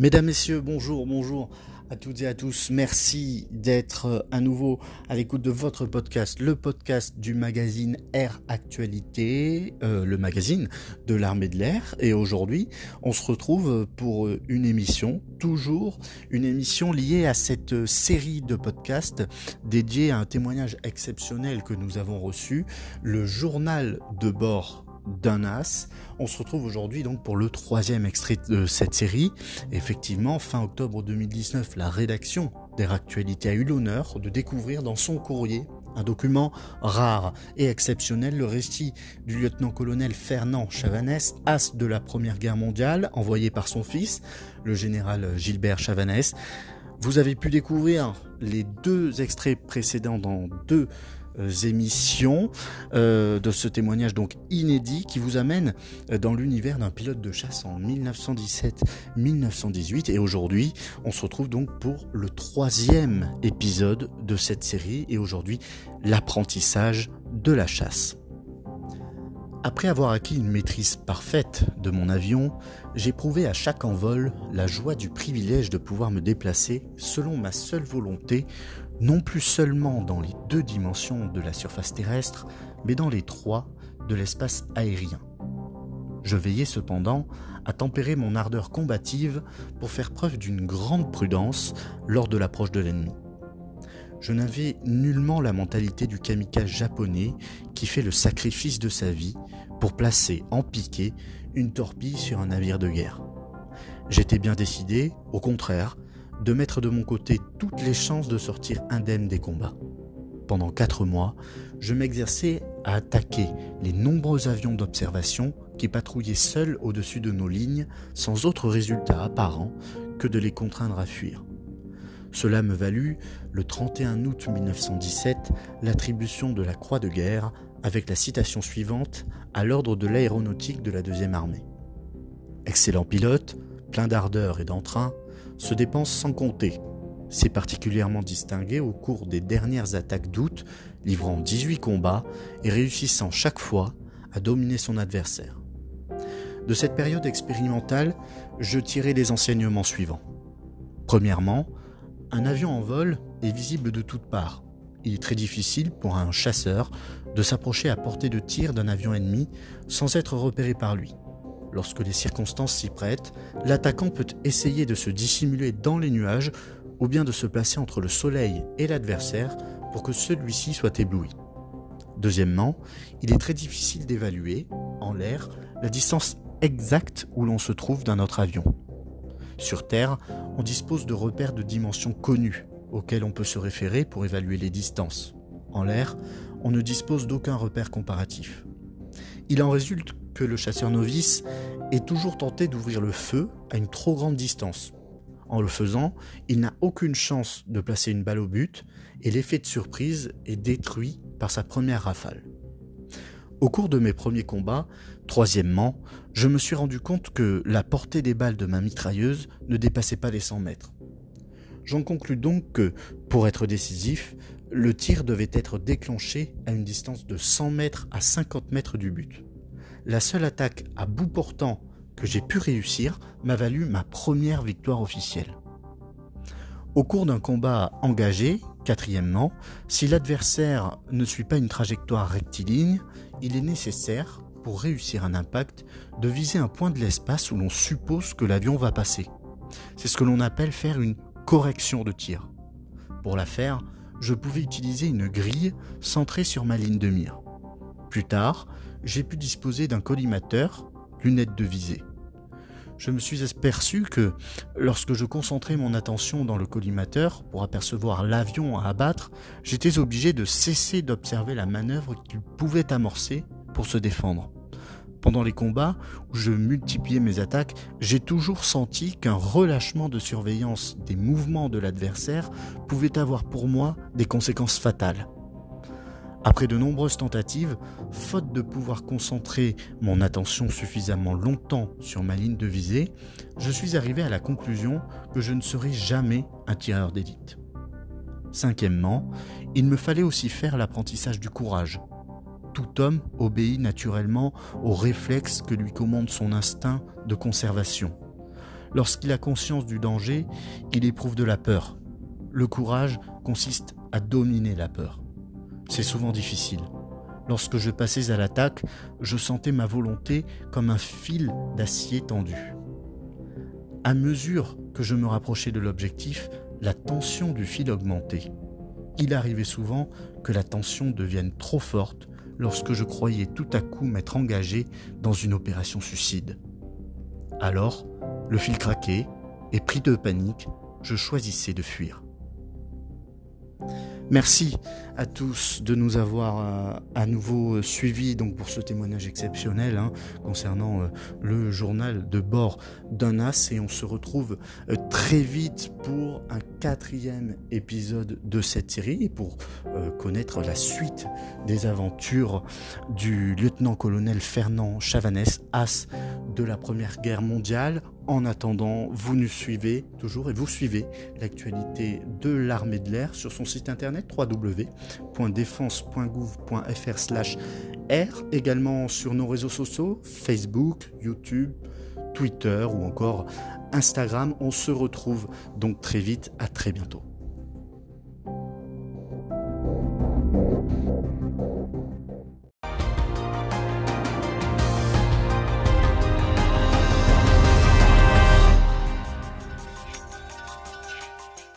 Mesdames, Messieurs, bonjour, bonjour à toutes et à tous. Merci d'être euh, à nouveau à l'écoute de votre podcast, le podcast du magazine Air Actualité, euh, le magazine de l'armée de l'air. Et aujourd'hui, on se retrouve pour une émission, toujours une émission liée à cette série de podcasts dédiée à un témoignage exceptionnel que nous avons reçu, le journal de bord d'un as. On se retrouve aujourd'hui donc pour le troisième extrait de cette série. Effectivement, fin octobre 2019, la rédaction d'Air Actualité a eu l'honneur de découvrir dans son courrier un document rare et exceptionnel, le récit du lieutenant-colonel Fernand Chavanès, as de la Première Guerre mondiale, envoyé par son fils, le général Gilbert Chavanès. Vous avez pu découvrir les deux extraits précédents dans deux émissions euh, de ce témoignage donc inédit qui vous amène euh, dans l'univers d'un pilote de chasse en 1917-1918 et aujourd'hui on se retrouve donc pour le troisième épisode de cette série et aujourd'hui l'apprentissage de la chasse. Après avoir acquis une maîtrise parfaite de mon avion, j'éprouvais à chaque envol la joie du privilège de pouvoir me déplacer selon ma seule volonté non plus seulement dans les deux dimensions de la surface terrestre, mais dans les trois de l'espace aérien. Je veillais cependant à tempérer mon ardeur combative pour faire preuve d'une grande prudence lors de l'approche de l'ennemi. Je n'avais nullement la mentalité du kamikaze japonais qui fait le sacrifice de sa vie pour placer en piqué une torpille sur un navire de guerre. J'étais bien décidé, au contraire, de mettre de mon côté toutes les chances de sortir indemne des combats. Pendant quatre mois, je m'exerçais à attaquer les nombreux avions d'observation qui patrouillaient seuls au-dessus de nos lignes sans autre résultat apparent que de les contraindre à fuir. Cela me valut, le 31 août 1917, l'attribution de la Croix de guerre avec la citation suivante à l'ordre de l'aéronautique de la deuxième armée. Excellent pilote, plein d'ardeur et d'entrain, se dépense sans compter. S'est particulièrement distingué au cours des dernières attaques d'août, livrant 18 combats et réussissant chaque fois à dominer son adversaire. De cette période expérimentale, je tirais les enseignements suivants. Premièrement, un avion en vol est visible de toutes parts. Il est très difficile pour un chasseur de s'approcher à portée de tir d'un avion ennemi sans être repéré par lui. Lorsque les circonstances s'y prêtent, l'attaquant peut essayer de se dissimuler dans les nuages ou bien de se placer entre le soleil et l'adversaire pour que celui-ci soit ébloui. Deuxièmement, il est très difficile d'évaluer, en l'air, la distance exacte où l'on se trouve d'un autre avion. Sur Terre, on dispose de repères de dimensions connues auxquels on peut se référer pour évaluer les distances. En l'air, on ne dispose d'aucun repère comparatif. Il en résulte le chasseur novice est toujours tenté d'ouvrir le feu à une trop grande distance. En le faisant, il n'a aucune chance de placer une balle au but et l'effet de surprise est détruit par sa première rafale. Au cours de mes premiers combats, troisièmement, je me suis rendu compte que la portée des balles de ma mitrailleuse ne dépassait pas les 100 mètres. J'en conclus donc que, pour être décisif, le tir devait être déclenché à une distance de 100 mètres à 50 mètres du but la seule attaque à bout portant que j'ai pu réussir m'a valu ma première victoire officielle. Au cours d'un combat engagé, quatrièmement, si l'adversaire ne suit pas une trajectoire rectiligne, il est nécessaire, pour réussir un impact, de viser un point de l'espace où l'on suppose que l'avion va passer. C'est ce que l'on appelle faire une correction de tir. Pour la faire, je pouvais utiliser une grille centrée sur ma ligne de mire. Plus tard, j'ai pu disposer d'un collimateur, lunettes de visée. Je me suis aperçu que lorsque je concentrais mon attention dans le collimateur pour apercevoir l'avion à abattre, j'étais obligé de cesser d'observer la manœuvre qu'il pouvait amorcer pour se défendre. Pendant les combats où je multipliais mes attaques, j'ai toujours senti qu'un relâchement de surveillance des mouvements de l'adversaire pouvait avoir pour moi des conséquences fatales. Après de nombreuses tentatives, faute de pouvoir concentrer mon attention suffisamment longtemps sur ma ligne de visée, je suis arrivé à la conclusion que je ne serai jamais un tireur d'élite. Cinquièmement, il me fallait aussi faire l'apprentissage du courage. Tout homme obéit naturellement aux réflexes que lui commande son instinct de conservation. Lorsqu'il a conscience du danger, il éprouve de la peur. Le courage consiste à dominer la peur. C'est souvent difficile. Lorsque je passais à l'attaque, je sentais ma volonté comme un fil d'acier tendu. À mesure que je me rapprochais de l'objectif, la tension du fil augmentait. Il arrivait souvent que la tension devienne trop forte lorsque je croyais tout à coup m'être engagé dans une opération suicide. Alors, le fil craquait, et pris de panique, je choisissais de fuir. Merci à tous de nous avoir euh, à nouveau suivis donc pour ce témoignage exceptionnel hein, concernant euh, le journal de bord d'un as et on se retrouve euh, très vite pour un quatrième épisode de cette série pour connaître la suite des aventures du lieutenant-colonel Fernand Chavanès, as de la Première Guerre mondiale en attendant, vous nous suivez toujours et vous suivez l'actualité de l'armée de l'air sur son site internet www.défense.gouv.fr/r, également sur nos réseaux sociaux Facebook, YouTube, Twitter ou encore Instagram. On se retrouve donc très vite, à très bientôt.